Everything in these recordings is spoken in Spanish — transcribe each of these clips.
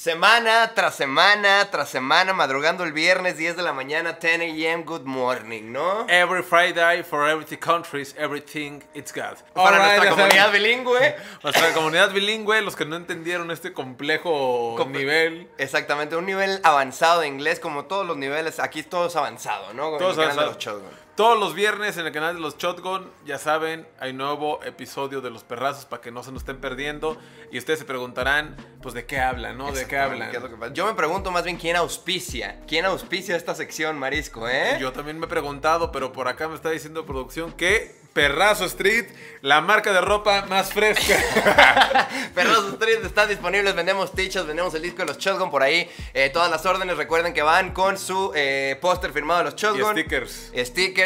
Semana tras semana tras semana, madrugando el viernes, 10 de la mañana, 10 a.m., good morning, ¿no? Every Friday for every countries, everything it's God. Para Alright, nuestra comunidad saben. bilingüe. Nuestra comunidad bilingüe, los que no entendieron este complejo Com- nivel. Exactamente, un nivel avanzado de inglés, como todos los niveles, aquí todo es avanzado, ¿no? Todos En Todos los viernes en el canal de los Shotgun, ya saben, hay nuevo episodio de los perrazos para que no se nos estén perdiendo. Y ustedes se preguntarán, pues, ¿de qué hablan, no? ¿De qué hablan? ¿Qué es lo que pasa? Yo me pregunto más bien quién auspicia. ¿Quién auspicia esta sección, Marisco, eh? Yo también me he preguntado, pero por acá me está diciendo producción que Perrazo Street, la marca de ropa más fresca. Perros Street están disponibles, vendemos t-shirts, vendemos el disco de los Shotgun por ahí. Eh, todas las órdenes, recuerden que van con su eh, póster firmado de los y Shotgun. stickers.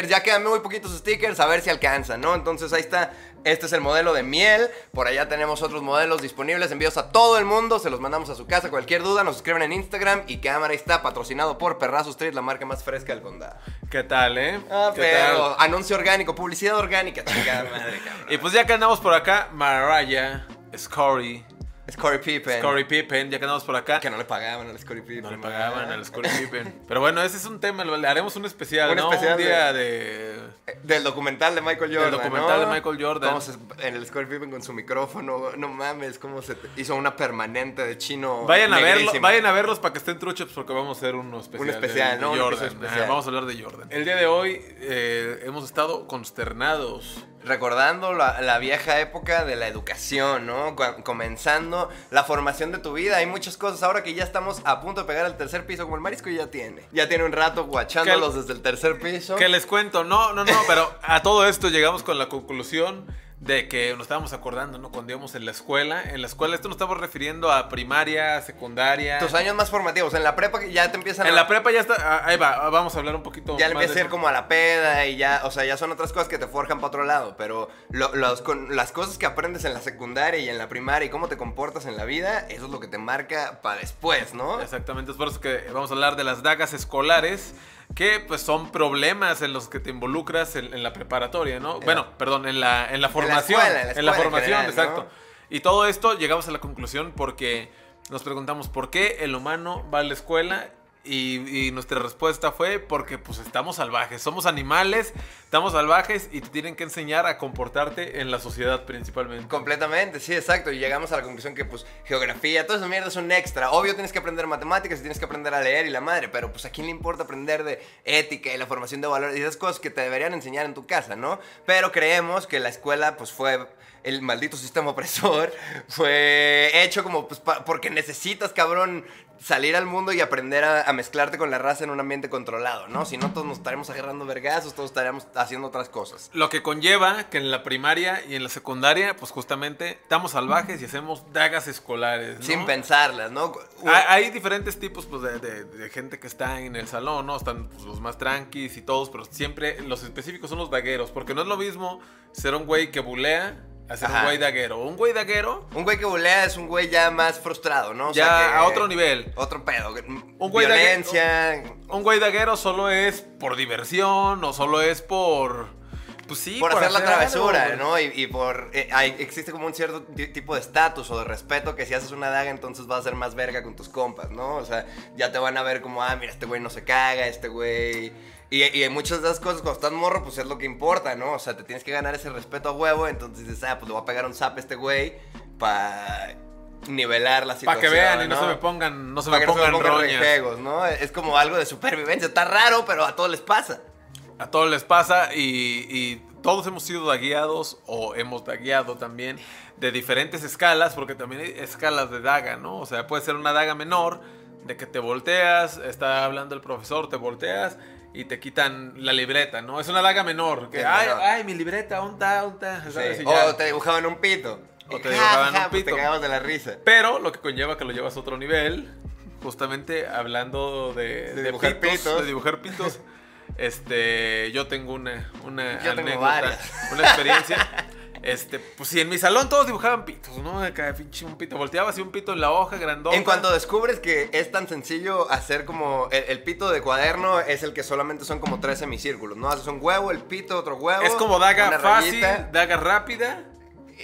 Stickers, ya quedan muy poquitos stickers, a ver si alcanzan, ¿no? Entonces ahí está. Este es el modelo de miel. Por allá tenemos otros modelos disponibles, envíos a todo el mundo. Se los mandamos a su casa. Cualquier duda, nos escriben en Instagram. Y cámara está, patrocinado por Perrazo Street, la marca más fresca del condado. ¿Qué tal, eh? Ah, ¿Qué pero tal? anuncio orgánico, publicidad orgánica, chingada madre, cabrón. Y pues ya que andamos por acá, Mariah, Scotty, Scottie Pippen. Scottie Pippen, ya que andamos por acá. Que no le pagaban al Scottie Pippen. No le pagaban al Scottie Pippen. Pero bueno, ese es un tema, le haremos un especial, Un ¿no? especial un día de... Eh, Del documental de Michael Jordan. documental ¿no? de Michael Jordan. Cómo se- en el Scottie Pippen con su micrófono. No mames, cómo se hizo una permanente de chino. Vayan a verlo, vayan a verlos para que estén truchos porque vamos a hacer uno especial. Un especial, de- ¿no? Un Jordan. episodio especial. Ajá, vamos a hablar de Jordan. El día de hoy eh, hemos estado consternados. Recordando la, la vieja época de la educación, ¿no? Cu- comenzando la formación de tu vida. Hay muchas cosas ahora que ya estamos a punto de pegar al tercer piso, como el marisco ya tiene. Ya tiene un rato guachándolos desde el tercer piso. Que les cuento, no, no, no, pero a todo esto llegamos con la conclusión de que nos estábamos acordando, ¿no? Cuando íbamos en la escuela. En la escuela, esto nos estamos refiriendo a primaria, secundaria. Tus años más formativos. En la prepa ya te empiezan En a... la prepa ya está, ah, ahí va, vamos a hablar un poquito Ya empieza a ir como a la peda y ya, o sea, ya son otras cosas que te forjan para otro lado, pero lo- los con- las cosas que aprendes en la secundaria y en la primaria y cómo te comportas en la vida, eso es lo que te marca para después, ¿no? Exactamente, es por eso que vamos a hablar de las dagas escolares, que pues son problemas en los que te involucras en, en la preparatoria, ¿no? En bueno, la- perdón, en la, en la formación. escuela, en la escuela en formación, general, ¿no? exacto. Y todo esto llegamos a la conclusión porque nos preguntamos por qué el humano va a la escuela y, nuestra respuesta fue porque pues estamos salvajes, somos animales, estamos salvajes y te tienen que enseñar a comportarte en la sociedad principalmente. Completamente, sí, exacto. Y llegamos a la conclusión que, pues, geografía, todas esas mierdas son extra. Obvio tienes que aprender matemáticas y tienes que aprender a leer y la madre, pero pues a quién le importa aprender de ética y la formación de valores y esas cosas que te deberían enseñar en tu casa, ¿no? Pero creemos que la escuela, pues, fue el maldito sistema opresor, fue hecho como, pues, porque necesitas, cabrón, salir al mundo y aprender a, a mezclarte con la raza en un ambiente controlado, ¿no? Si no, todos nos estaremos agarrando vergazos, todos estaríamos haciendo otras cosas. Lo que conlleva que en la primaria y en la secundaria, pues justamente estamos salvajes y hacemos dagas escolares. ¿no? Sin pensarlas, ¿no? Hay, hay diferentes tipos pues, de, de- de gente que está en el salón, ¿no? Están pues, los más tranquis y todos, pero siempre los específicos son los dagueros. Porque no es lo mismo ser un güey que bulea Ajá. un güey daguero. Un güey daguero, Un güey que bulea es un güey ya más frustrado, ¿no? O ya sea que- a otro nivel. Otro pedo. Un güey Violencia. Un güey daguero solo es por diversión o solo es por... Pues sí, por, hacer la travesura. ¿no? Y, y por. eh, hay- existe como un cierto ti- tipo de estatus o de respeto que si haces una daga, entonces vas a ser más verga con tus compas, ¿no? O sea, ya te van a ver como, ah, mira, este güey no se caga, este güey. Y, y muchas de esas cosas, cuando estás morro, pues es lo que importa, ¿no? O sea, te tienes que ganar ese respeto a huevo, entonces dices, ah, pues le voy a pegar un zap a este güey para nivelar la Para situación. que vean y no, ¿no? se me pongan, no se Para me que no se pongan me pongan ¿no? Es como algo de supervivencia. Está raro, pero a todos les pasa. A todos les pasa y, y todos hemos sido dagueados o hemos dagueado también de diferentes escalas, porque también hay escalas de daga, ¿no? O sea, puede ser una daga menor, de que te volteas, está hablando el profesor, te volteas y te quitan la libreta, ¿no? Es una daga menor, que, ay, menor. ay, mi libreta, ¿dónde está? ¿Dónde está? ¿Sabes? Sí. O te dibujaban un pito. O te Ja, dibujaban ja, un pues pito. te cagabas de la risa. Pero lo que conlleva que lo llevas a otro nivel, justamente hablando de, De dibujar pitos. de dibujar pitos. Este, yo tengo una, una Yo tengo anécdota, una experiencia. Este, pues sí, en mi salón todos dibujaban pitos, ¿no? Acá, pinche un pito, volteaba así un pito en la hoja grandota. En cuanto descubres que es tan sencillo hacer como el, el pito de cuaderno es el que solamente son como tres semicírculos, ¿no? Haces un huevo, el pito, otro huevo. es como daga fácil, rayita. daga rápida.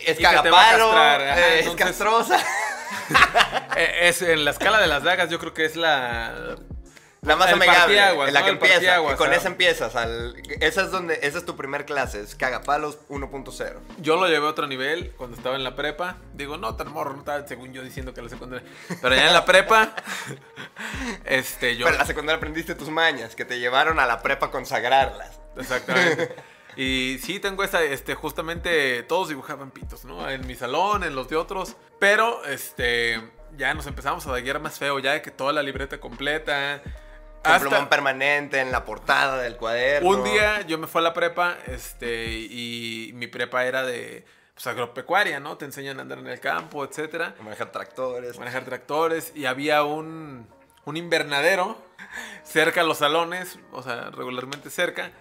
Es cagapalo, eh, es entonces- castrosa. Eh, es en la escala de las dagas, yo creo que es la. La más El amigable, partiaguas, la ¿no? que empieza, que con esa empiezas. Al, esa es donde, esa es tu primer clase, es cagapalos 1.0. Yo lo llevé a otro nivel cuando estaba en la prepa. Digo, no, tan morro, no estaba según yo diciendo que la secundaria. Pero ya en la prepa, este, yo. Pero la secundaria aprendiste tus mañas, que te llevaron a la prepa a consagrarlas. Exactamente. Y sí, tengo esa, este, justamente todos dibujaban pitos, ¿no? En mi salón, en los de otros. Pero, este, ya nos empezamos a daguear más feo, ya de que toda la libreta completa. Con Hasta plumón permanente en la portada del cuaderno. un día yo me fui a la prepa, este, y mi prepa era de, pues, agropecuaria, ¿no? Te enseñan a andar en el campo, etcétera. A manejar tractores. manejar tractores y había un, un invernadero cerca a los salones, o sea, regularmente cerca.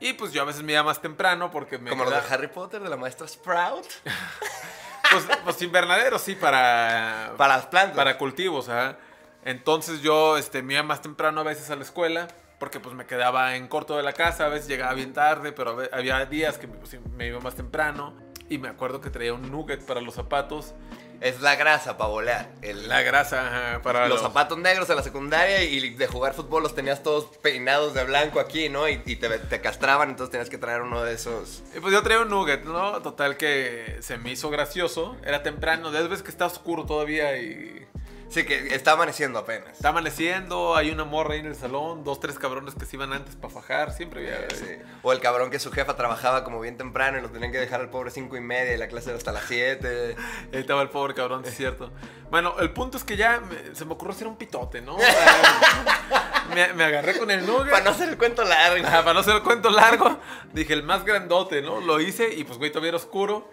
Y pues yo a veces me iba más temprano porque me Como los de Harry Potter, de la maestra Sprout. pues, pues invernadero, sí, para, Para las plantas. para cultivos, ajá. Entonces yo este, me iba más temprano a veces a la escuela porque pues me quedaba en corto de la casa, a veces llegaba bien tarde, pero había días que pues, me iba más temprano. Y me acuerdo que traía un nugget para los zapatos, Es la grasa para volar. El- la grasa ajá, para los zapatos negros en la secundaria y de jugar fútbol los tenías todos peinados de blanco aquí, ¿no? Y, y te, te castraban, entonces tenías que traer uno de esos. Y pues yo traía un nugget, ¿no? Total que se me hizo gracioso. Era temprano, de ves que está oscuro todavía y Sí, que está amaneciendo apenas. está amaneciendo. Hay una morra ahí en el salón, dos, tres cabrones que se iban antes para fajar. Siempre había. Sí. O el cabrón que su jefa trabajaba como bien temprano y lo tenían que dejar al pobre cinco y media y la clase era hasta las 7. Ahí estaba el pobre cabrón, es cierto. Bueno, el punto es que ya me- se me ocurrió hacer un pitote, ¿no? Me, me agarré con el nugget. Para no hacer el cuento largo. Ajá, para no hacer el cuento largo, dije el más grandote, ¿no? Lo hice y pues, güey, todavía era oscuro.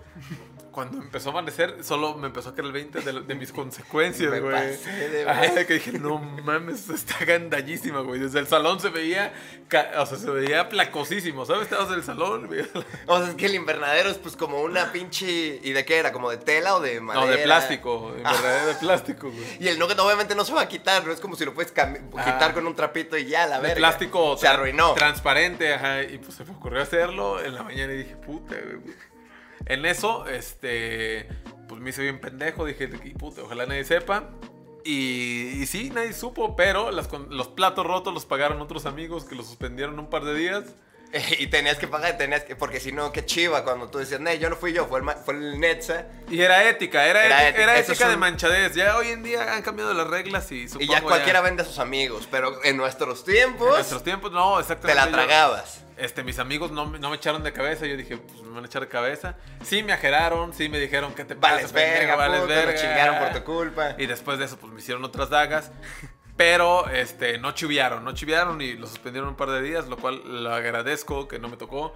Cuando empezó a amanecer, solo me empezó a caer el 20 de, de mis consecuencias, güey. pasé de ver. que dije, no mames, está gandallísima, güey. Desde el salón se veía, o sea, se veía placosísimo, ¿sabes? Estabas en el salón, la- O sea, es que el invernadero es pues como una pinche... ¿Y de qué era? ¿Como de tela o de madera? No, de plástico, Ah. verdad, de plástico, güey. Y el nugget obviamente no se va a quitar, no es como si lo puedes Ah. quitar con un trapito y ya, la De verga. plástico Se arruinó. transparente, ajá. Y pues se me ocurrió hacerlo en la mañana y dije, puta, güey. En eso, este, pues me hice bien pendejo, dije, puta, ojalá nadie sepa. Y, sí, nadie supo, pero los platos rotos los pagaron otros amigos que los suspendieron un par de días. y tenías que pagar, tenías que... Porque si no, qué chiva cuando tú decías, no, yo no fui yo, fue el, fue el Netza. Y era ética, era, Era ética, era ética de un- manchadez. Ya hoy en día han cambiado las reglas y supongo Y ya cualquiera vende a sus amigos, pero en nuestros En tiempos nuestros tiempos, no, te exactamente. la yo- tragabas. Este, mis amigos no, me- no me echaron de cabeza. Yo dije, pues me van a echar de cabeza. Sí me ajeraron, sí me dijeron que te Vales pasa, pendejo? verga, vales verga. lo chingaron por tu culpa. Y después de eso, pues me hicieron otras dagas. Pero este, no chiviaron, no chiviaron y lo suspendieron un par de días, lo cual lo agradezco que no me tocó.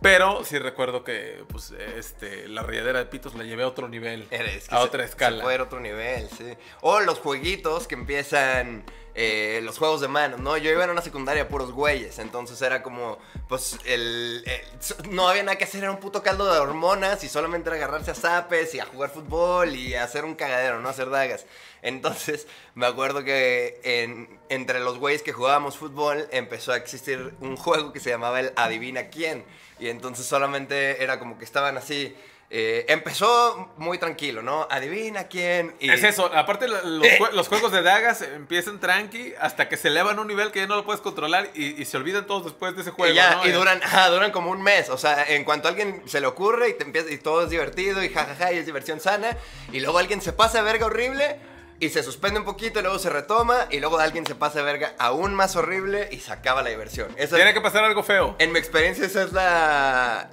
Pero sí recuerdo que pues, este, la rayadera de pitos la llevé a otro nivel. Eres que a se- otra Se escala. fue a otro nivel, sí. O los jueguitos que empiezan, eh, los juegos de manos, ¿no? Yo iba en una secundaria puros güeyes, entonces era como, pues, el, el- No había nada que hacer, era un puto caldo de hormonas y solamente era agarrarse a zapes y a jugar fútbol y a hacer un cagadero, ¿no? Hacer dagas. Entonces, me acuerdo que en- entre los güeyes que jugábamos fútbol empezó a existir un juego que se llamaba el Adivina quién. Y entonces solamente era como que estaban así. Eh, empezó muy tranquilo, ¿no? Adivina quién. Y, Es eso, aparte los, Eh. los juegos de dagas empiezan tranqui hasta que se elevan a un nivel que ya no lo puedes controlar y, y se olvidan todos después de ese juego. y ya, ¿no? y Eh, duran, ajá, duran como un mes. O sea, en cuanto a alguien se le ocurre y te empieza, y todo es divertido y jajaja y es diversión sana. Y luego alguien se pasa de verga horrible y se suspende un poquito y luego se retoma. Y luego alguien se pasa de verga aún más horrible y se acaba la diversión. Esa Tiene que pasar algo feo. En mi experiencia esa es la,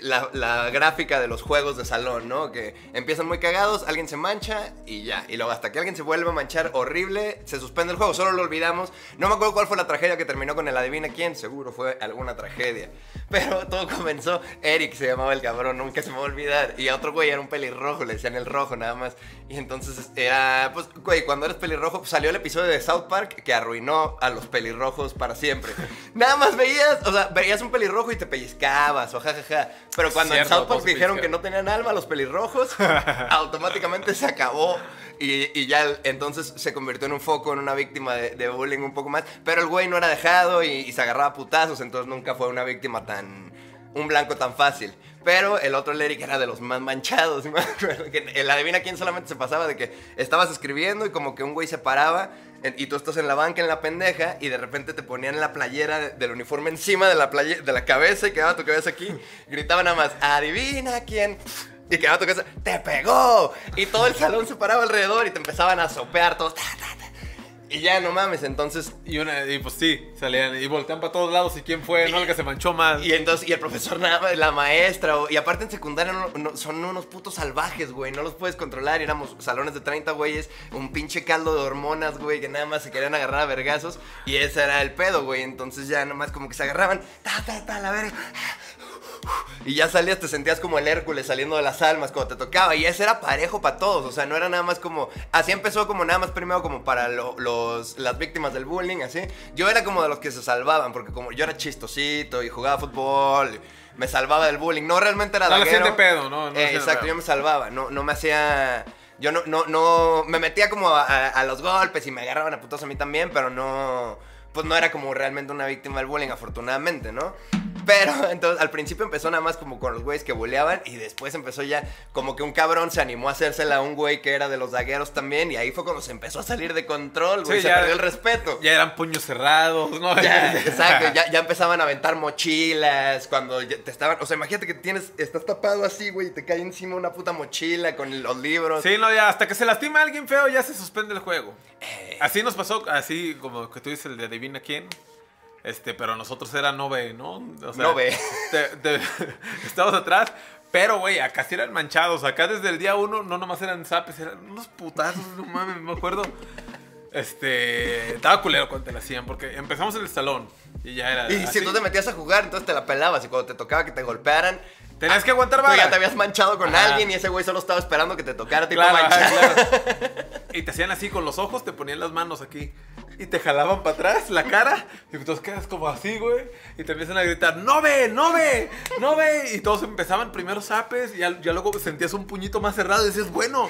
la, gráfica de los juegos de salón, ¿no? Que empiezan muy cagados, alguien se mancha y ya. Y luego hasta que alguien se vuelve a manchar horrible, se suspende el juego, solo lo olvidamos. No me acuerdo cuál fue la tragedia que terminó con el adivina quién, seguro fue alguna tragedia. Pero todo comenzó, Eric se llamaba el cabrón, nunca se me va a olvidar. Y a otro güey era un pelirrojo, le decían el rojo nada más. Y entonces era, pues, güey, cuando eres pelirrojo, pues, salió el episodio de South Park que arruinó a los pelirrojos para siempre. Nada más veías, o sea, veías un pelirrojo y te pellizcabas, o jajaja. Pero cuando Cierto, en South Park dijeron que no tenían alma los pelirrojos, automáticamente se acabó. Y, y ya el- entonces se convirtió en un foco, en una víctima de, de bullying un poco más. Pero el güey no era dejado y, y se agarraba a putazos, entonces nunca fue una víctima tan. un blanco tan fácil. Pero el otro el Eric era de los más manchados. el adivina quién solamente se pasaba de que estabas escribiendo y como que un güey se paraba y tú estás en la banca en la pendeja y de repente te ponían la playera de- del uniforme encima de la, playe- de la cabeza y quedaba tu cabeza aquí. Gritaban nada más, adivina quién. Y quedaba tu cabeza, te pegó. Y todo el salón se paraba alrededor y te empezaban a sopear todos. ta, ta, ta. Y ya no mames, entonces Y, una, y pues sí, salían y voltean para todos lados y quién fue, ¿no? El que se manchó más. Y entonces, y el profesor nada más, la maestra, y aparte en secundaria son unos putos salvajes, güey, no los puedes controlar, éramos salones de 30 güeyes, un pinche caldo de hormonas, güey, que nada más se querían agarrar a vergazos, y ese era el pedo, güey, entonces ya nomás como que se agarraban, ta, ta, ta, la verga. Y ya salías, te sentías como el Hércules saliendo de las almas cuando te tocaba. Y ese era parejo para todos. O sea, no era nada más como. Así empezó como nada más primero como para lo- los, las víctimas del bullying, así. Yo era como de los que se salvaban, porque como yo era chistosito y jugaba fútbol, me salvaba del bullying. No realmente era No daguero. de pedo, ¿no? No Eh, exacto, pedo. yo me salvaba. No, no me hacía. Yo no, no, no. Me metía como a, a- a los golpes y me agarraban a putos a mí también, pero no. Pues no era como realmente una víctima del bullying, afortunadamente, ¿no? Pero entonces al principio empezó nada más como con los güeyes que bulleaban y después empezó ya como que un cabrón se animó a hacérsela a un güey que era de los dagueros también y ahí fue cuando se empezó a salir de control, güey, Sí, se ya- perdió el respeto. Ya eran puños cerrados, ¿no? Ya, exacto, ya, ya empezaban a aventar mochilas cuando te estaban, o sea, imagínate que tienes, estás tapado así, güey, y te cae encima una puta mochila con los libros. Sí, no, ya hasta que se lastima alguien feo ya se suspende el juego. Eh. Así nos pasó, así como que tú dices el de adivina quién. Este, pero nosotros era no ve, ¿no? O No ve. te- te- estábamos atrás, pero güey, acá sí eran manchados. Acá desde el día uno no nomás eran zapes, eran unos putazos, no mames, me acuerdo. Este, estaba culero cuando te la hacían, porque empezamos en el salón y ya era. Y si tú te metías a jugar, entonces te la pelabas y cuando te tocaba que te golpearan, Tenías que aguantar tú vara. ya te habías manchado con Ajá. alguien y ese güey solo estaba esperando que te tocara tipo Claro, manchado. ajá, claro. Y te hacían así con los ojos, te ponían las manos aquí. Y te jalaban para atrás la cara. Y entonces quedas como así, güey. Y te empiezan a gritar, ¡No ve! ¡No ve! ¡No ve! Y todos empezaban primero zapes. Y ya, ya luego sentías un puñito más cerrado. Y decías, bueno.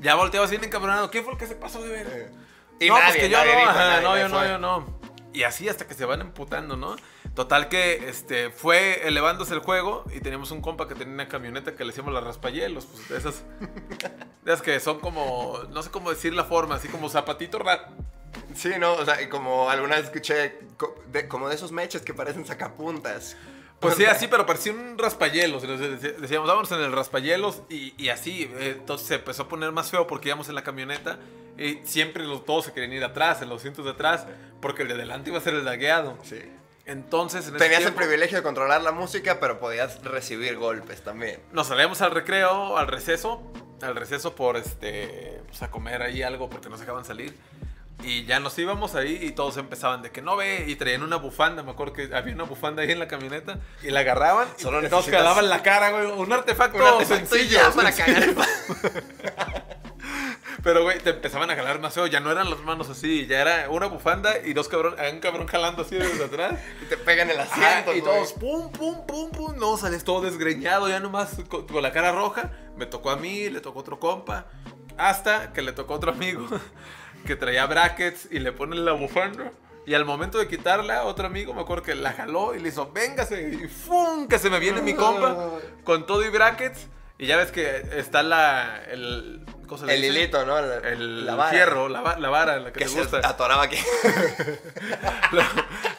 Ya volteabas bien encabronado. ¿Qué fue el que se pasó de ver? Y no, nadie, pues que yo no. dijo, ajá, no, yo no, fue. yo no. Y así hasta que se van emputando, ¿no? Total que este, fue elevándose el juego y teníamos un compa que tenía una camioneta que le decíamos las raspayelos, pues de esas, de esas que son como, no sé cómo decir la forma, así como zapatito ra- Sí, no, o sea, como alguna vez escuché, de- como de esos meches que parecen sacapuntas. Pues sí, así, pero parecía un dec- decíamos, vámonos en el raspayelos y, y así. eh, Entonces se empezó a poner más feo porque íbamos en la camioneta y siempre los, todos se querían ir atrás, en los asientos de atrás, porque el de adelante iba a ser el dagueado. Sí. Entonces, en ese Tenías el tiempo, privilegio de controlar la música, pero podías recibir golpes también. Nos salíamos al recreo, al receso, al receso por este, pues a comer ahí algo porque no se acaban salir. Y ya nos íbamos ahí y todos empezaban de que no ve y traían una bufanda, me acuerdo que había una bufanda ahí en la camioneta y la agarraban Solo y todos jalaban la cara, güey, un artefacto, Un artefacto sencillo, ya para sencillo. cagar. Pero güey, te empezaban a jalar más feo, ya no eran las manos así, ya era una bufanda y dos cabrón, un cabrón jalando así desde atrás. Y te pegan el asiento. y güey. todos, pum, pum, pum, pum. No, sales todo desgreñado, ya nomás con, con la cara roja. Me tocó a mí, le tocó a otro compa. Hasta que le tocó a otro amigo que traía brackets y le ponen la bufanda. Y al momento de quitarla, otro amigo me acuerdo que la jaló y le hizo, véngase. Y ¡fum! Que se me viene mi compa con todo y brackets. Y ya ves que está la. El, ¿cómo se le El hilito, ¿no? El, El la vara. fierro, la, va- la vara, la que, Que te se gusta. atoraba aquí. La,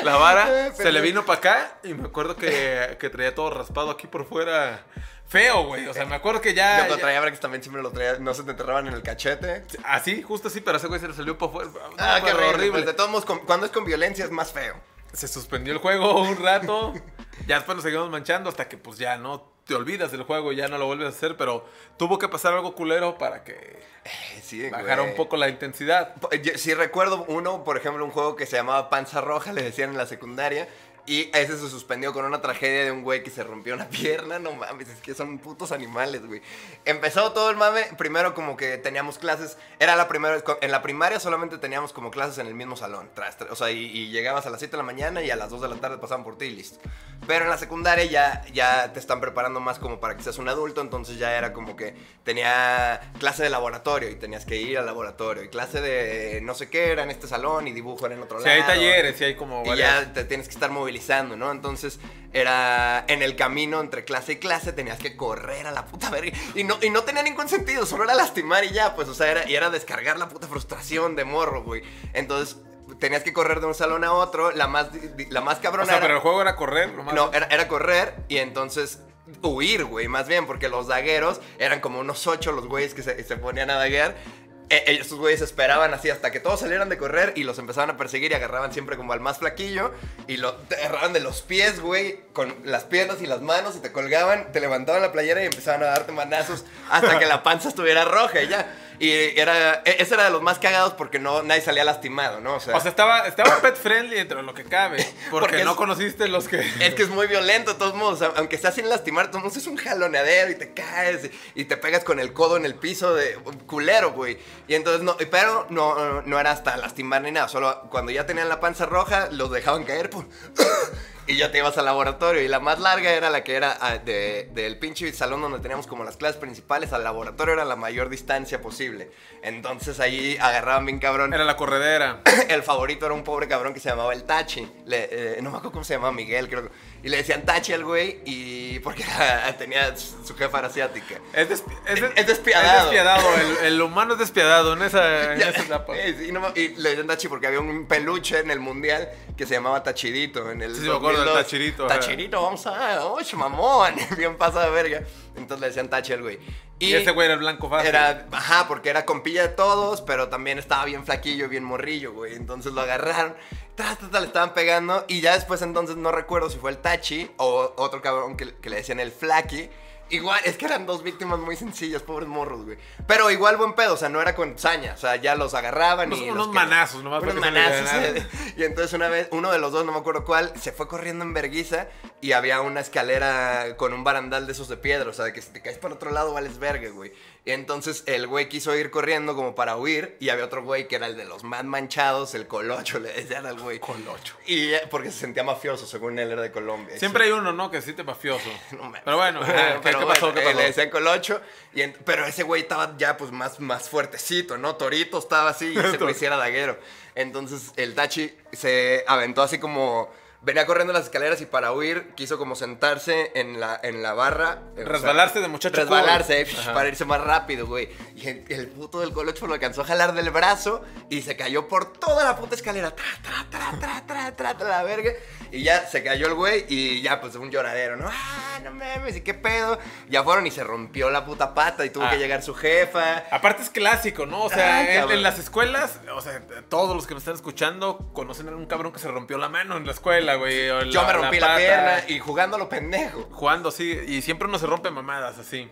la vara se le vino para acá y me acuerdo que, que traía todo raspado aquí por fuera. Feo, güey. O sea, me acuerdo que ya. Yo cuando ya- traía brackets también siempre lo traía, no se te enterraban en el cachete. así, justo así, pero ese güey se le salió para fuera. No, Ah, qué horrible. Pues de todos modos, cuando es con violencia es más feo. Se suspendió el juego un rato. ya después nos seguimos manchando hasta que, pues ya no te olvidas del juego y ya no lo vuelves a hacer. Pero tuvo que pasar algo culero para que Eh, sí, bajara güey. un poco la intensidad. Yo Sí recuerdo uno, por ejemplo, un juego que se llamaba Panza Roja, le decían en la secundaria. Y ese se suspendió con una tragedia de un güey que se rompió una pierna. No mames, es que son putos animales, güey. Empezó todo el mame. Primero como que teníamos clases. Era la primera En la primaria solamente teníamos como clases en el mismo salón. Tras, tras- o sea, y, y llegabas a las 7 de la mañana y a las 2 de la tarde pasaban por ti y listo. Pero en la secundaria ya, ya te están preparando más como para que seas un adulto. Entonces ya era como que tenía clase de laboratorio y tenías que ir al laboratorio. Y clase de no sé qué era en este salón y dibujo era en otro Si lado. hay talleres, si hay como Y varias- ya te tienes que estar movilizando ¿no? Entonces era en el camino entre clase y clase tenías que correr a la puta verga. Y no, y no tenía ningún sentido, solo era lastimar y ya, pues, o sea, era, y era descargar la puta frustración de morro, güey. Entonces tenías que correr de un salón a otro, la más, la más cabrona O sea, era- pero el juego era correr. no, era, era correr y entonces huir, güey, más bien, porque los dagueros eran como unos ocho los güeyes que se, se ponían a daguear. Eh, eh, estos güeyes esperaban así hasta que todos salieran de correr y los empezaban a perseguir y agarraban siempre como al más flaquillo y lo te agarraban de los pies, güey, con las piernas y las manos y te colgaban, te levantaban la playera y empezaban a darte manazos hasta que la panza estuviera roja y ya. Y era, e- ese era de los más cagados porque no, nadie salía lastimado, ¿no? O sea, estaba, estaba pet friendly dentro de lo que cabe. Porque, Porque no es- conociste los que. Es que es muy violento, de todos modos. Aunque sea sin lastimar, todos modos es un jaloneadero y te caes y, y te pegas con el codo en el piso de culero, güey. Y entonces no, pero no, no era hasta lastimar ni nada. Solo cuando ya tenían la panza roja, los dejaban caer, pum, y ya te ibas al laboratorio. Y la más larga era la que era ah, de- del pinche salón donde teníamos como las clases principales al laboratorio, era la mayor distancia posible. Entonces ahí agarraban bien cabrón. Era la corredera. el favorito era un pobre cabrón que se llamaba el Tachi. Le- eh, no me acuerdo cómo se llamaba Miguel, creo. Y le decían Tachi al güey y porque era- tenía su jefa era asiática. Es, despi- es, de- Es despiadado. Es despiadado. El, el humano es despiadado en esa, en Ya, esa etapa. sí, no y le decían Tachi porque había un peluche en el mundial que se llamaba Tachirito. En el Sí, sí, me acuerdo del 2002. Tachirito. Tachirito, vamos a. ¡Oye, mamón! Bien pasado de verga. Entonces le decían Tachi al güey. Y, ese güey era el blanco fácil. Era, ajá, porque era compilla de todos, pero también estaba bien flaquillo, bien morrillo, güey. Entonces lo agarraron, tra, tra, tra, le estaban pegando. Y ya después entonces no recuerdo si fue el Tachi o otro cabrón que, que le decían el Flaki. Igual, es que eran dos víctimas muy sencillas, pobres morros, güey. Pero igual buen pedo, o sea, no era con saña. O sea, ya los agarraban Unos- y. unos los manazos nomás Unos para se manazos. Y entonces una vez, uno de los dos, no me acuerdo cuál, se fue corriendo en verguiza y había una escalera con un barandal de esos de piedra. O sea, de que si te caes por otro lado, vales verga, güey. Y entonces el güey quiso ir corriendo como para huir y había otro güey que era el de los más manchados, el colocho, le decían al güey. Colocho. Y eh, porque se sentía mafioso, según él era de Colombia. Siempre hay uno, ¿no? Que sí te mafioso. No. Pero bueno, ¿qué, Pero qué bueno, pasó? ¿Qué eh, pasó? Le decían colocho, y en- pero ese güey estaba ya pues más, más fuertecito, ¿no? Torito estaba así y ese güey sí era daguero. Entonces el Tachi se aventó así como... Venía corriendo las escaleras y para huir quiso como sentarse en la, en la barra. o sea, Resbalarse de muchacho. Resbalarse, eh, para irse más rápido, güey. Y el, el puto del colocho lo alcanzó a jalar del brazo y se cayó por toda la puta escalera. Tra, tra, tra, tra, tra, tra, tra, la verga. Y ya se cayó el güey y ya pues un lloradero, ¿no? Ah, no mames, ¿y qué pedo? Ya fueron y se rompió la puta pata y tuvo Ah. que llegar su jefa. Aparte es clásico, ¿no? O sea, Ay, en, en las escuelas, o sea, todos los que nos están escuchando conocen a un cabrón que se rompió la mano en la escuela, güey. o Yo me rompí la, pata. pierna y jugando a lo pendejo. Jugando así, y siempre uno se rompe mamadas así.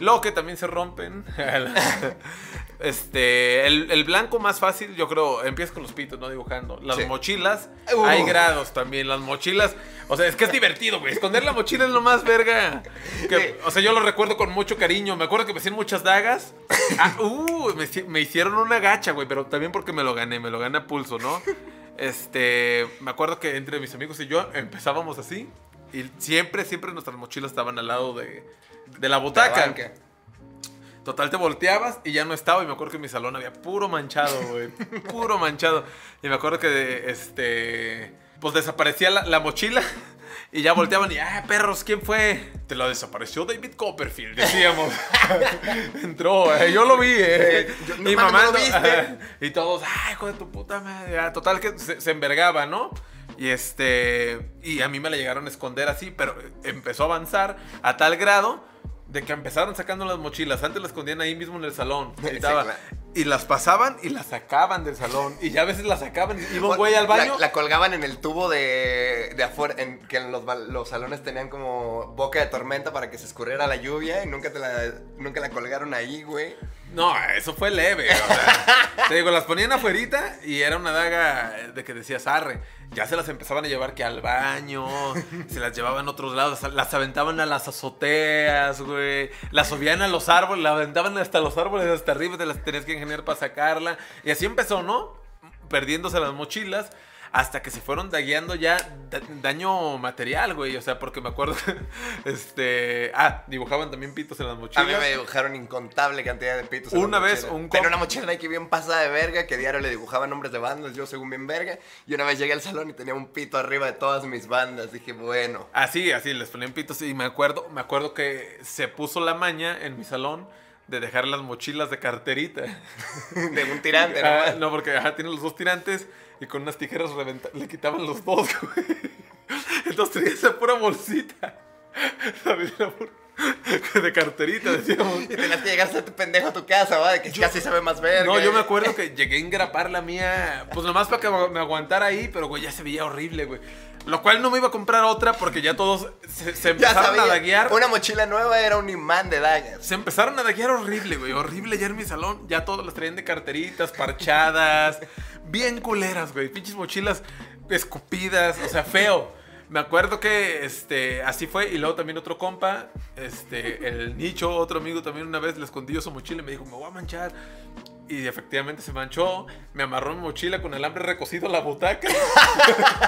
Lo que también se rompen. este, el, el blanco más fácil, yo creo, empieza con los pitos, no dibujando. Las Sí. mochilas, Uh. hay grados también. Las mochilas, o sea, es que es divertido, güey. Esconder la mochila es lo más verga. Que- Sí. O sea, yo lo recuerdo con mucho cariño. Me acuerdo que me hacían muchas dagas. Ah, uh, me, me hicieron una gacha, güey, pero también porque me lo gané, me lo gané a pulso, ¿no? Este, me acuerdo que entre mis amigos y yo empezábamos así. Y siempre, siempre nuestras mochilas estaban al lado de, de la butaca. La. Total, te volteabas y ya no estaba. Y me acuerdo que en mi salón había puro manchado, güey. puro manchado. Y me acuerdo que, este, pues desaparecía la, la mochila. Y ya volteaban y, ah, perros, ¿quién fue? Te la desapareció David Copperfield, decíamos. Entró, eh, yo lo vi, eh. Eh, no mames, ¿no lo viste? Y todos, ay, hijo de tu puta madre. Ah, Total, que se, se envergaba, ¿no? Y este. Y a mí me la llegaron a esconder así, pero empezó a avanzar a tal grado de que empezaron sacando las mochilas. Antes las escondían ahí mismo en el salón. Sí, Y, estaba- claro. y las pasaban y las sacaban del salón. Y ya a veces las sacaban. y Iba un güey al La- baño. La, colgaban en el tubo de, de afuera, en, que en los, los salones tenían como boca de tormenta para que se escurriera la lluvia y nunca, te la, nunca la colgaron ahí, güey. No, eso fue leve. o sea, te digo, las ponían afuerita y era una daga de que decías arre. Ya se las empezaban a llevar que al baño, se las llevaban a otros lados, las aventaban a las azoteas, güey. Las subían a los árboles, la aventaban hasta los árboles, hasta arriba, te las tenías que ingeniar para sacarla. Y así empezó, ¿no? Perdiéndose las mochilas. Hasta que se fueron dagueando ya da- daño material, güey. O sea, porque me acuerdo este, ah, dibujaban también pitos en las A mochilas. mí me dibujaron incontable cantidad de pitos. en Una la vez, mochila. un Tenía una mochila Nike bien pasada de verga que diario le dibujaban nombres de bandas, yo según bien verga. Y una vez llegué al salón y tenía un pito arriba de todas mis bandas. Dije, bueno. Así, así, les ponían pitos y me acuerdo, me acuerdo que se puso la maña en mi salón de dejar las mochilas de carterita. De un tirante, Ah, nomás. no, porque ajá, tiene los dos tirantes y con unas tijeras le quitaban los dos, güey. Entonces tenía esa pura bolsita. De carterita, decíamos. Y tenías que llegar a este pendejo a tu casa, ¿va? De que casi se ve más verga. No, yo me acuerdo que llegué a engrapar la mía, pues nomás para que me aguantara ahí, pero güey, ya se veía horrible, güey. Lo cual no me iba a comprar otra porque ya todos se, empezaron a daguear. Una mochila nueva era un imán de dagas. Se empezaron a daguear horrible, güey. Horrible ya en mi salón. Ya todos las traían de carteritas, parchadas. bien culeras, güey. Pinches mochilas escupidas. O sea, feo. Me acuerdo que este, así fue. Y luego también otro compa, este, el nicho, otro amigo también una vez le escondió su mochila y me dijo, me voy a manchar. Y efectivamente se manchó. Me amarró mi mochila con alambre recocido a la butaca.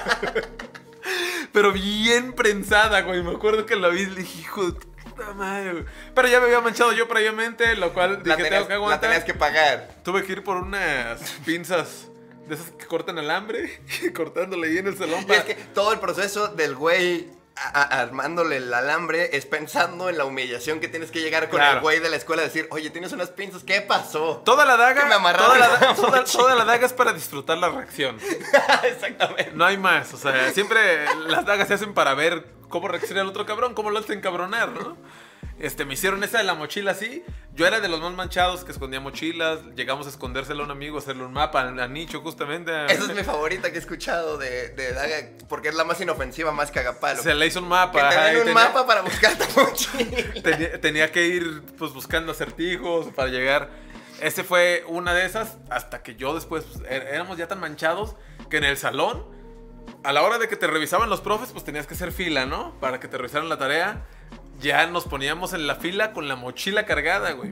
Pero bien prensada, güey. Me acuerdo que la vi y le dije, hijo de puta madre, güey. Pero ya me había manchado yo previamente, lo cual La dije, tenías, tengo que la aguantar. tenías que pagar. Tuve que ir por unas pinzas de esas que cortan alambre, cortándole ahí en el salón. Y para- es que todo el proceso del güey armándole el alambre es pensando en la humillación que tienes que llegar con Claro. el güey de la escuela. Decir, oye, tienes unas pinzas, ¿qué pasó? Toda la daga, me toda la, la da- toda- la daga es para disfrutar la reacción. Exactamente. No hay más. O sea, siempre las dagas se hacen para ver cómo reacciona el otro cabrón, cómo lo hacen encabronar, ¿no? Este, me hicieron esa de la mochila así. Yo era de los más manchados que escondía mochilas. Llegamos a escondérselo a un amigo, hacerle un mapa a Nicho, justamente. Esa es mi favorita que he escuchado de, de Daga, porque es la más inofensiva, más cagapalo. Se le hizo un que mapa. ajá, y un tenía- mapa para buscar tu mochila. tenía, tenía que ir pues buscando acertijos para llegar. Ese fue una de esas hasta que yo después pues, é- éramos ya tan manchados que en el salón a la hora de que te revisaban los profes pues tenías que hacer fila, ¿no? Para que te revisaran la tarea. Ya nos poníamos en la fila con la mochila cargada, güey.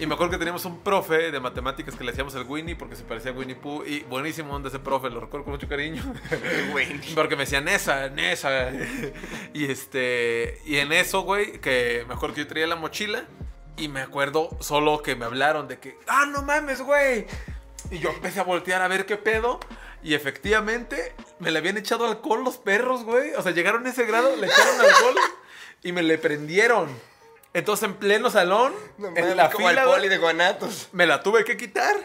Y me acuerdo que teníamos un profe de matemáticas que le hacíamos el Winnie porque se parecía a Winnie Pooh. Y buenísimo donde ese profe, lo recuerdo con mucho cariño. Porque me decían esa, esa. Y este. Y en eso, güey, que me acuerdo que yo traía la mochila. Y me acuerdo solo que me hablaron de que. ¡Ah, no mames, güey! Y yo empecé a voltear a ver qué pedo. Y efectivamente, me le habían echado alcohol los perros, güey. O sea, llegaron a ese grado, le echaron alcohol y me le prendieron. Entonces, en pleno salón, No en mames, la como fila, el poli de Guanatos. me la tuve que quitar.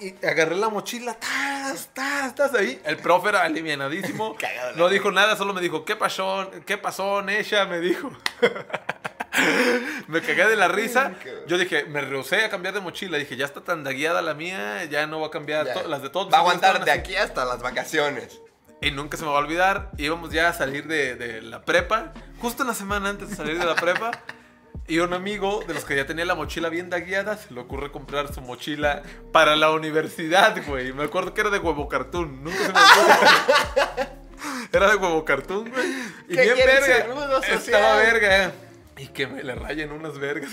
Y agarré la mochila, tas, tas, tas, ahí. El profe era alivianadísimo. No dijo nada, solo me dijo, ¿qué pasó? ¿Qué pasó, Nesha? Me dijo. me cagué de la risa. Yo dije, me rehusé a cambiar de mochila. Dije, ya está tan dagueada la mía, ya no va a cambiar. Ya. las de todos. Va a aguantar de aquí hasta las vacaciones. Y nunca se me va a olvidar. Íbamos ya a salir de, de la prepa. Justo una semana antes de salir de la prepa. Y un amigo de los que ya tenía la mochila bien dagueada se le ocurre comprar su mochila para la universidad, güey. Me acuerdo que era de huevo cartoon. Nunca se me olvidó. Era de huevo cartoon, güey. Y ¿Qué bien verga. Estaba verga. eh. Y que me le rayen unas vergas.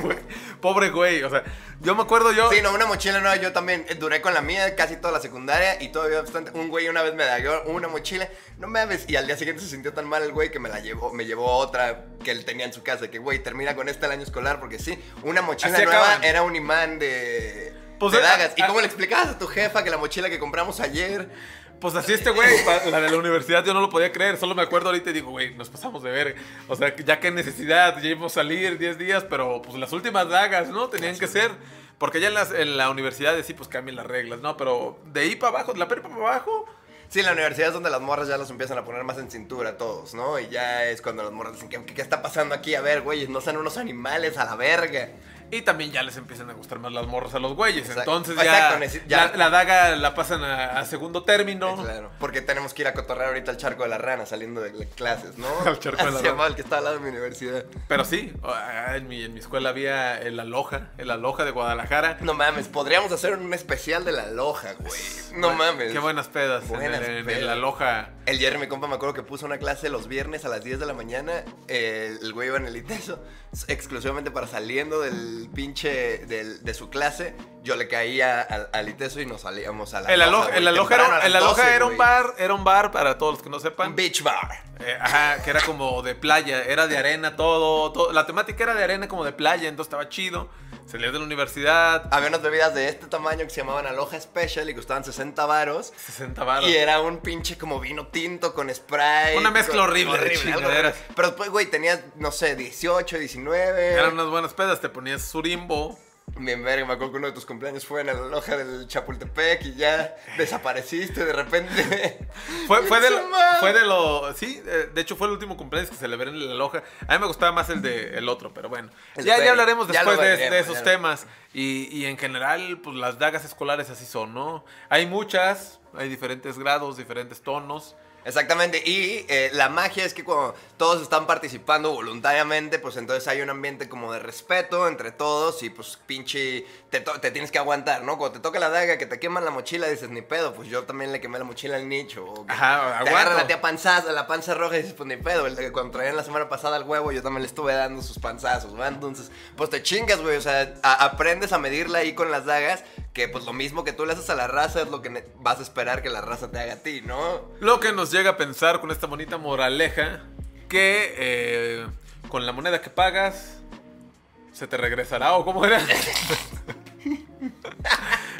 Pobre güey. O sea, yo me acuerdo yo. Sí, no, una mochila nueva. Yo también eh, duré con la mía casi toda la secundaria y todavía bastante. Un güey una vez me dio una mochila. No mames. Y al día siguiente se sintió tan mal el güey que me la llevó, me llevó otra que él tenía en su casa. Que güey, termina con esta el año escolar. Porque sí, una mochila Así nueva acaban. era un imán de. Pues, de eh, dagas. ¿Y ah, cómo le explicabas a tu jefa que la mochila que compramos ayer? Pues así este güey, la de la universidad yo no lo podía creer, solo me acuerdo ahorita y digo, güey, nos pasamos de ver. O sea, ya que necesidad, ya íbamos a salir 10 días, pero pues las últimas dagas, ¿no? Tenían que ser. Porque ya en, las- en la universidad sí, pues cambian las reglas, ¿no? Pero de ahí para abajo, de la prepa para abajo, Sí, en la universidad es donde las morras ya los empiezan a poner más en cintura todos, ¿no? Y ya es cuando las morras dicen, ¿qué, qué está pasando aquí? A ver, güeyes, no sean unos animales a la verga. Y también ya les empiezan a gustar más las morras a los güeyes. Exacto. Entonces Exacto, ya, neci- ya- La, la daga la pasan a, a segundo término. Claro, porque tenemos que ir a cotorrear ahorita al charco de la rana saliendo de clases, ¿no? Al charco de la Se rana. el que está al lado de mi universidad. Pero sí, ah, en mi, en mi escuela había el Aloha, el Aloha de Guadalajara. No mames, podríamos hacer un especial de la loja, güey. No Bueno, mames. Qué buenas pedas. Buenas en el, en pedas. el Aloha. El Jerry, mi compa, me acuerdo que puso una clase los viernes a las 10 de la mañana. eh, el güey iba en el ITESO exclusivamente para saliendo del, del pinche del- de su clase, yo le caía al, al Iteso y nos salíamos a la El loja, aloja, el aloja era, a las el aloja 12, era un bar, era un bar para todos los que no Un sepan. beach bar. Eh, ajá, que era como de playa, era de arena todo, todo. La temática era de arena como de playa, entonces estaba chido. Salías de la universidad, Había unas bebidas de este tamaño que se llamaban Aloha Special y costaban 60 varos. 60 baros. Y era un pinche como vino tinto con spray. Una mezcla con- horrible de chingaderas. horrible. Pero después, güey, tenías, no sé, 18, 19. Eran unas buenas pedas, te ponías surimbo. Bien verga, me acuerdo que uno de tus cumpleaños fue en la loja del Chapultepec y ya desapareciste de repente. Fue, fue, de, lo- fue de lo. Sí, eh, de hecho fue el último cumpleaños que celebré en la loja. A mí me gustaba más el de el otro, pero bueno. El Ya, ya hablaremos después de, veremos, de esos temas. Y, y en general, pues las dagas escolares así son, ¿no? Hay muchas, hay diferentes grados, diferentes tonos. Exactamente, y eh, la magia es que cuando todos están participando voluntariamente, pues entonces hay un ambiente como de respeto entre todos y pues pinche, te, te tienes que aguantar, ¿no? Cuando te toca la daga, que te queman la mochila, dices, ni pedo, pues yo también le quemé la mochila al nicho. O que Ajá, te agarra la tía panzaza, la panza roja y dices, pues ni pedo, el de cuando traían la semana pasada al huevo, yo también le estuve dando sus panzazos, ¿va? Entonces, pues te chingas, güey, o sea, a- aprendes a medirla ahí con las dagas, que pues lo mismo que tú le haces a la raza es lo que vas a esperar que la raza te haga a ti, ¿no? Lo que nos llega a pensar con esta bonita moraleja, que eh, con la moneda que pagas, se te regresará, o cómo era.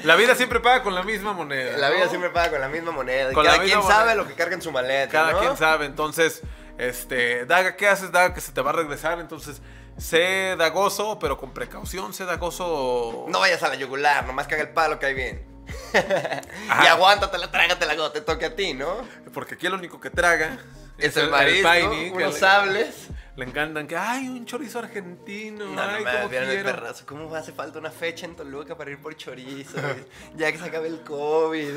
la vida siempre paga con la misma moneda. La vida ¿no? siempre paga con la misma moneda. Con cada quien sabe lo que carga en su maleta. Cada ¿no? quien sabe, entonces, este, Daga, ¿qué haces? Daga que se te va a regresar, entonces, sé dagoso, pero con precaución, sé dagoso. No vayas a la yugular, nomás caga el palo que hay bien. Y aguántatela, trágatela cuando te toque a ti, ¿no? Porque aquí el único que traga Es el marisco, Paini, unos le- sables. Le encantan que, ay, un chorizo argentino, No, no ay, me cómo vieron el quiero. perrazo. ¿Cómo hace falta una fecha en Toluca para ir por chorizo? ya que se acabe el COVID.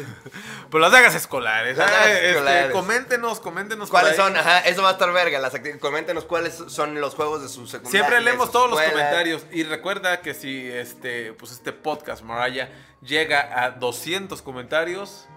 Pues las dagas escolares. Las ah, dagas este, escolares. coméntenos, coméntenos. por ¿Cuáles son? Ajá, eso va a estar verga. Las Coméntenos cuáles son los juegos de su secundaria. Siempre leemos todos los comentarios y recuerda que si este pues este podcast Maraya llega a 200 comentarios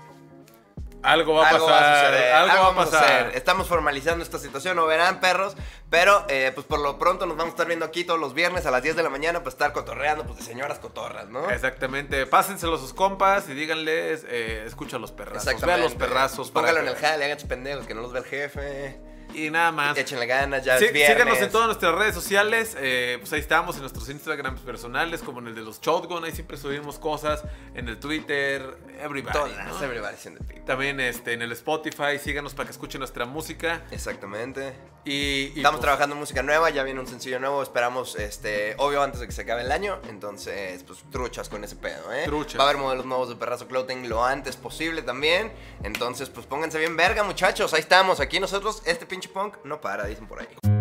algo va a algo pasar, va a suceder, algo, va a pasar. Estamos formalizando esta situación, no verán perros, pero eh, pues por lo pronto nos vamos a estar viendo aquí todos los viernes a las 10 de la mañana para estar cotorreando, pues de señoras cotorras, ¿no? Exactamente, pásenselo a sus compas y díganles, eh, escucha a los perrazos, vea los perrazos. para Póngalo en que- el jale, hagan pendejos, que no los ve el jefe. Y nada más. Échenle ganas, ya Sí, es viernes. síganos en todas nuestras redes sociales. eh, pues ahí estamos, en nuestros Instagrams personales, como en el de los Shotgun. Ahí siempre subimos cosas. En el Twitter, everybody. Todas, ¿no? everybody. También este, en el Spotify, síganos para que escuchen nuestra música. Exactamente. Y, y, Estamos pues, trabajando en música nueva, ya viene un sencillo nuevo, esperamos, este, obvio antes de que se acabe el año, entonces, pues truchas con ese pedo, ¿eh? Truchas. Va a haber modelos nuevos de Perrazo Clothing lo antes posible también, entonces, pues pónganse bien verga, muchachos, ahí estamos, aquí nosotros, este pinche punk no para, dicen por ahí.